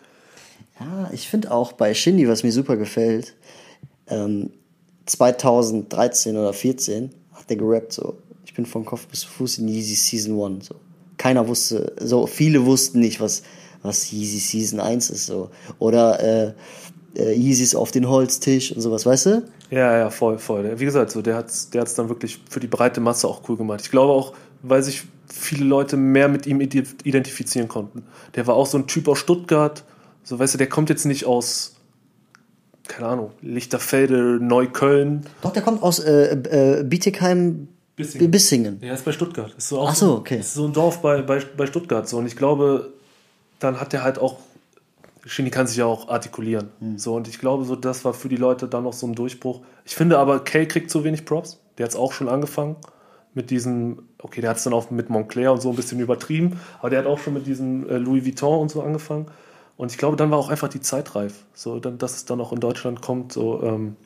Ja, ich finde auch bei Shindy, was mir super gefällt, ähm, 2013 oder 14 hat der gerappt so, ich bin von Kopf bis Fuß in Yeezy Season 1, so. Keiner wusste, so, viele wussten nicht, was, was Yeezy Season 1 ist, so. Oder, äh, äh, Yeezys auf den Holztisch und sowas, weißt du? Ja, ja, voll, voll. Wie gesagt, so, der hat es der hat's dann wirklich für die breite Masse auch cool gemacht. Ich glaube auch, weil sich viele Leute mehr mit ihm identifizieren konnten. Der war auch so ein Typ aus Stuttgart. So, weißt du, der kommt jetzt nicht aus, keine Ahnung, Lichterfelde, Neukölln. Doch, der kommt aus äh, äh, Bietigheim, Bissingen. Bissingen. Ja, ist bei Stuttgart. Ist so auch Ach so, okay. Ist so ein Dorf bei, bei, bei Stuttgart. So. Und ich glaube, dann hat er halt auch Shindy kann sich ja auch artikulieren. Mhm. So, und ich glaube, so, das war für die Leute dann noch so ein Durchbruch. Ich finde aber, Kay kriegt zu wenig Props. Der hat es auch schon angefangen mit diesem, okay, der hat es dann auch mit Montclair und so ein bisschen übertrieben, aber der hat auch schon mit diesem äh, Louis Vuitton und so angefangen. Und ich glaube, dann war auch einfach die Zeit reif. So, dann, dass es dann auch in Deutschland kommt, so ähm,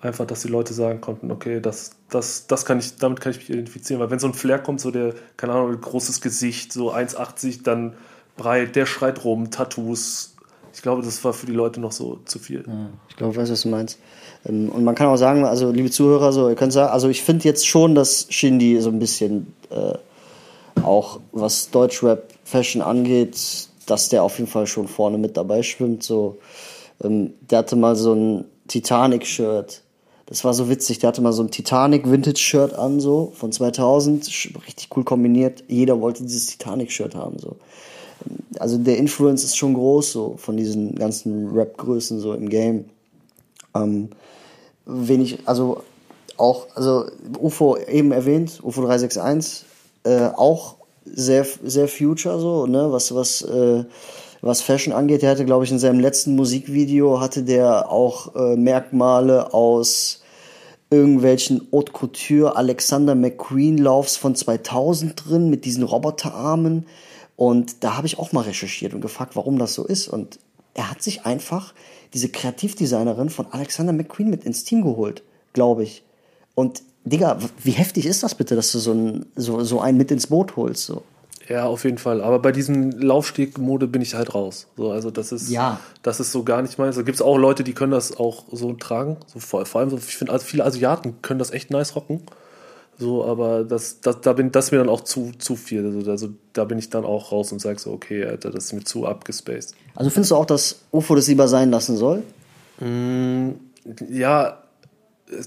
einfach, dass die Leute sagen konnten, okay, das, das, das kann ich, damit kann ich mich identifizieren. Weil wenn so ein Flair kommt, so der, keine Ahnung, großes Gesicht, so 1,80, dann breit, der schreit rum, Tattoos. Ich glaube, das war für die Leute noch so zu viel. Ja, ich glaube, ich weiß, was du meinst. Ähm, und man kann auch sagen, also liebe Zuhörer, so, ihr könnt sagen, also ich finde jetzt schon, dass Shindy so ein bisschen äh, auch was Deutschrap Fashion angeht, dass der auf jeden Fall schon vorne mit dabei schwimmt. So, ähm, der hatte mal so ein Titanic-Shirt. Das war so witzig. Der hatte mal so ein Titanic Vintage Shirt an, so von 2000, richtig cool kombiniert. Jeder wollte dieses Titanic Shirt haben, so also der Influence ist schon groß, so von diesen ganzen Rap-Größen so im Game. Ähm, wenig, also auch, also UFO eben erwähnt, UFO 361, äh, auch sehr, sehr Future so, ne, was, was, äh, was Fashion angeht. Der hatte, glaube ich, in seinem letzten Musikvideo hatte der auch äh, Merkmale aus irgendwelchen Haute Couture Alexander McQueen Laufs von 2000 drin mit diesen Roboterarmen. Und da habe ich auch mal recherchiert und gefragt, warum das so ist. Und er hat sich einfach diese Kreativdesignerin von Alexander McQueen mit ins Team geholt, glaube ich. Und Digga, wie heftig ist das bitte, dass du so, ein, so, so einen mit ins Boot holst? So? Ja, auf jeden Fall. Aber bei diesem Laufsteg-Mode bin ich halt raus. So, also das ist, Ja. das ist so gar nicht meins. Da gibt es auch Leute, die können das auch so tragen. So, vor, vor allem, so, ich finde, also viele Asiaten können das echt nice rocken. So, aber das, das, da bin, das ist mir dann auch zu, zu viel. Also, also da bin ich dann auch raus und sage so, okay, Alter, das ist mir zu abgespaced. Also findest du auch, dass UFO das lieber sein lassen soll? Ja,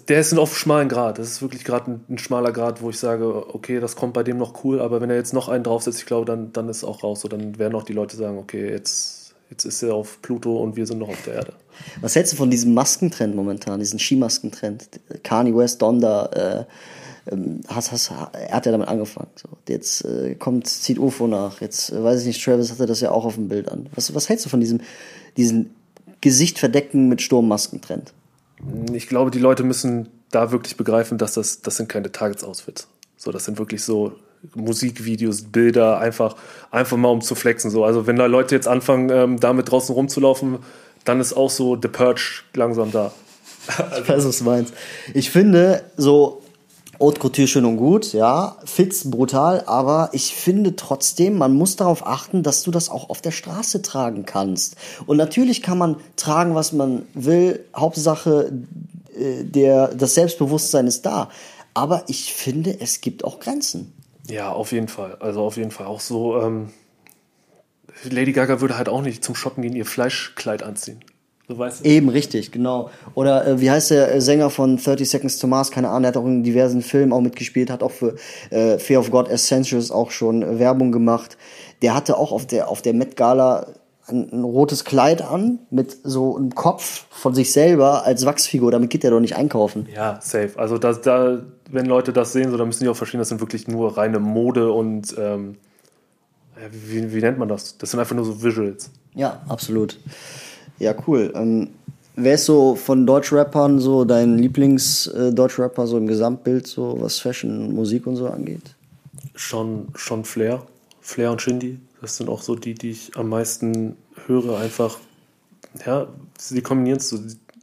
der ist auf schmalen Grad. Das ist wirklich gerade ein, ein schmaler Grad, wo ich sage, okay, das kommt bei dem noch cool, aber wenn er jetzt noch einen draufsetzt, ich glaube, dann, dann ist auch raus. So, dann werden auch die Leute sagen, okay, jetzt, jetzt ist er auf Pluto und wir sind noch auf der Erde. Was hältst du von diesem Maskentrend momentan, diesen Skimaskentrend? Kanye West, Donda, äh, ähm, hast, hast, er hat ja damit angefangen. So. Jetzt äh, kommt, zieht UFO nach. Jetzt äh, weiß ich nicht, Travis hatte das ja auch auf dem Bild an. Was, was hältst du von diesem, diesen Gesicht verdecken mit Sturmmaskentrend? Ich glaube, die Leute müssen da wirklich begreifen, dass das, das sind keine Targets-Outfits. So, das sind wirklich so Musikvideos, Bilder, einfach, einfach mal um zu flexen. So. Also wenn da Leute jetzt anfangen, ähm, damit draußen rumzulaufen, dann ist auch so The Purge langsam da. Ich weiß, was du meinst. Ich finde, so Haute Couture schön und gut, ja, Fits brutal, aber ich finde trotzdem, man muss darauf achten, dass du das auch auf der Straße tragen kannst. Und natürlich kann man tragen, was man will. Hauptsache, äh, der, das Selbstbewusstsein ist da. Aber ich finde, es gibt auch Grenzen. Ja, auf jeden Fall. Also auf jeden Fall auch so. Ähm, Lady Gaga würde halt auch nicht zum Shoppen gehen, ihr Fleischkleid anziehen. So weißt du? Eben richtig, genau. Oder äh, wie heißt der äh, Sänger von 30 Seconds to Mars? Keine Ahnung, der hat auch in diversen Filmen auch mitgespielt, hat auch für äh, Fear of God Essentials auch schon äh, Werbung gemacht. Der hatte auch auf der auf der Met Gala ein, ein rotes Kleid an mit so einem Kopf von sich selber als Wachsfigur. Damit geht er doch nicht einkaufen. Ja, safe. Also da, da, wenn Leute das sehen, so, dann müssen die auch verstehen, das sind wirklich nur reine Mode und ähm, wie, wie nennt man das? Das sind einfach nur so Visuals. Ja, absolut. Ja, cool. Ähm, wer ist so von Deutschrappern so dein Lieblings-Deutschrapper so im Gesamtbild, so was Fashion, Musik und so angeht? Schon, schon Flair. Flair und Shindy. Das sind auch so die, die ich am meisten höre. Einfach, ja, sie kombinieren es so.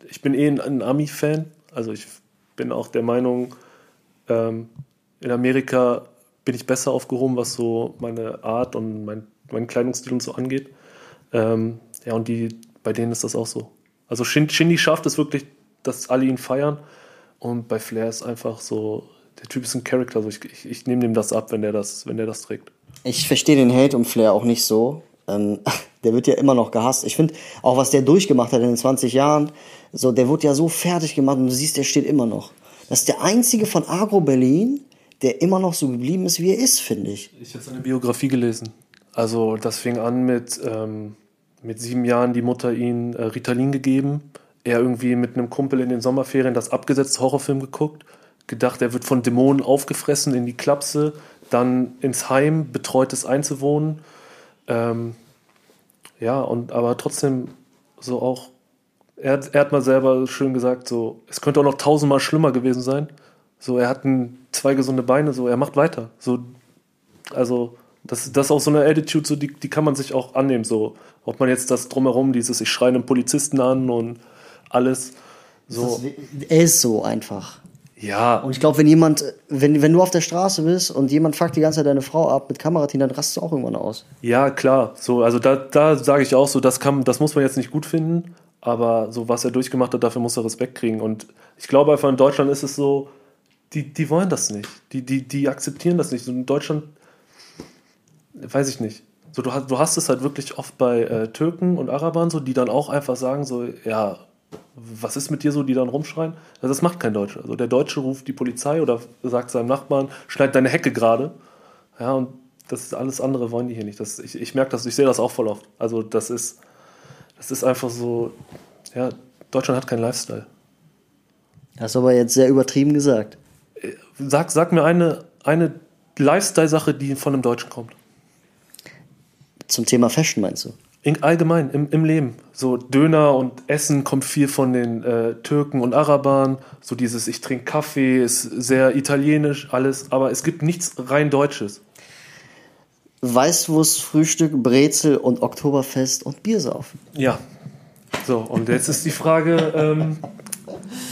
Ich bin eh ein, ein Ami-Fan. Also ich bin auch der Meinung, ähm, in Amerika bin ich besser aufgehoben, was so meine Art und mein, mein Kleidungsstil und so angeht. Ähm, ja, und die, bei denen ist das auch so. Also Shin- Shindy schafft es wirklich, dass alle ihn feiern. Und bei Flair ist einfach so, der Typ ist ein Charakter. Also ich, ich, ich nehme dem das ab, wenn der das, wenn der das trägt. Ich verstehe den Hate um Flair auch nicht so. Ähm, [laughs] der wird ja immer noch gehasst. Ich finde, auch was der durchgemacht hat in den 20 Jahren, so, der wurde ja so fertig gemacht und du siehst, der steht immer noch. Das ist der einzige von Agro Berlin, der immer noch so geblieben ist, wie er ist, finde ich. Ich habe seine Biografie gelesen. Also das fing an mit, ähm, mit sieben Jahren die Mutter ihm äh, Ritalin gegeben. Er irgendwie mit einem Kumpel in den Sommerferien das abgesetzte Horrorfilm geguckt. Gedacht, er wird von Dämonen aufgefressen in die Klapse. Dann ins Heim, betreutes Einzelwohnen. Ähm, ja, und aber trotzdem so auch, er, hat- er hat mal selber schön gesagt, so, es könnte auch noch tausendmal schlimmer gewesen sein. So, er hat ein, zwei gesunde Beine, so, er macht weiter. So, also, das, das ist auch so eine Attitude, so, die, die kann man sich auch annehmen. So, ob man jetzt das drumherum, dieses, ich schreie einen Polizisten an und alles. So, Er ist so einfach. ja, Und ich glaube, wenn jemand, wenn, wenn du auf der Straße bist und jemand fuckt die ganze Zeit deine Frau ab mit Kamerateam, dann rastest du auch irgendwann aus. Ja, klar. So, also da, da sage ich auch so, das kann, das muss man jetzt nicht gut finden, aber so was er durchgemacht hat, dafür muss er Respekt kriegen. Und ich glaube einfach in Deutschland ist es so, die, die wollen das nicht. Die, die, die akzeptieren das nicht. So in Deutschland, weiß ich nicht. So, du, hast, du hast es halt wirklich oft bei äh, Türken und Arabern so, die dann auch einfach sagen so, ja, was ist mit dir so, die dann rumschreien? Also das macht kein Deutscher. Also der Deutsche ruft die Polizei oder sagt seinem Nachbarn, schneid deine Hecke gerade. Ja, und das ist alles andere wollen die hier nicht. Das, ich, ich merke das, ich sehe das auch voll oft. Also das ist, das ist einfach so, ja, Deutschland hat keinen Lifestyle. Das ist aber jetzt sehr übertrieben gesagt. Sag, sag mir eine, eine Lifestyle-Sache, die von einem Deutschen kommt. Zum Thema Fashion meinst du? In, allgemein im, im Leben. So Döner und Essen kommt viel von den äh, Türken und Arabern. So dieses Ich trinke Kaffee ist sehr italienisch, alles. Aber es gibt nichts rein Deutsches. Weißwurst, Frühstück, Brezel und Oktoberfest und Biersaufen. Ja. So, und jetzt ist die Frage, ähm,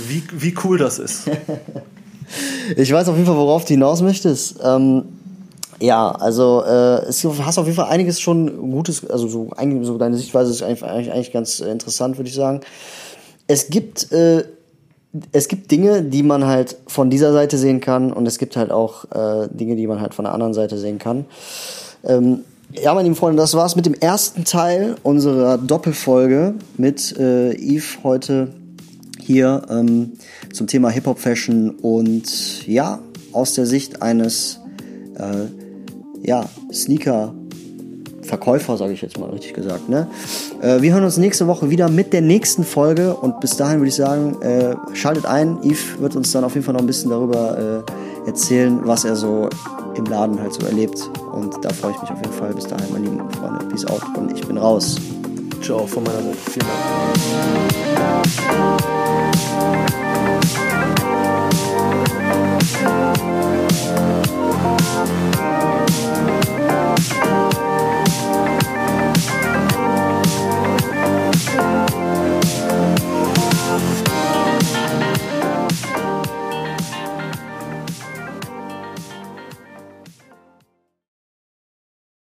wie, wie cool das ist. [laughs] Ich weiß auf jeden Fall, worauf du hinaus möchtest. Ähm, ja, also äh, es hast auf jeden Fall einiges schon Gutes, also so, so deine Sichtweise ist eigentlich, eigentlich, eigentlich ganz interessant, würde ich sagen. Es gibt äh, es gibt Dinge, die man halt von dieser Seite sehen kann und es gibt halt auch äh, Dinge, die man halt von der anderen Seite sehen kann. Ähm, ja, meine lieben Freunde, das war's mit dem ersten Teil unserer Doppelfolge mit äh, Yves heute hier ähm, zum Thema Hip-Hop-Fashion und ja, aus der Sicht eines äh, ja, Sneaker Verkäufer, sage ich jetzt mal richtig gesagt. Ne? Äh, wir hören uns nächste Woche wieder mit der nächsten Folge und bis dahin würde ich sagen, äh, schaltet ein. Yves wird uns dann auf jeden Fall noch ein bisschen darüber äh, erzählen, was er so im Laden halt so erlebt. Und da freue ich mich auf jeden Fall. Bis dahin, meine lieben Freunde. Peace out und ich bin raus. Ciao von meiner Seite. Vielen Dank. Thank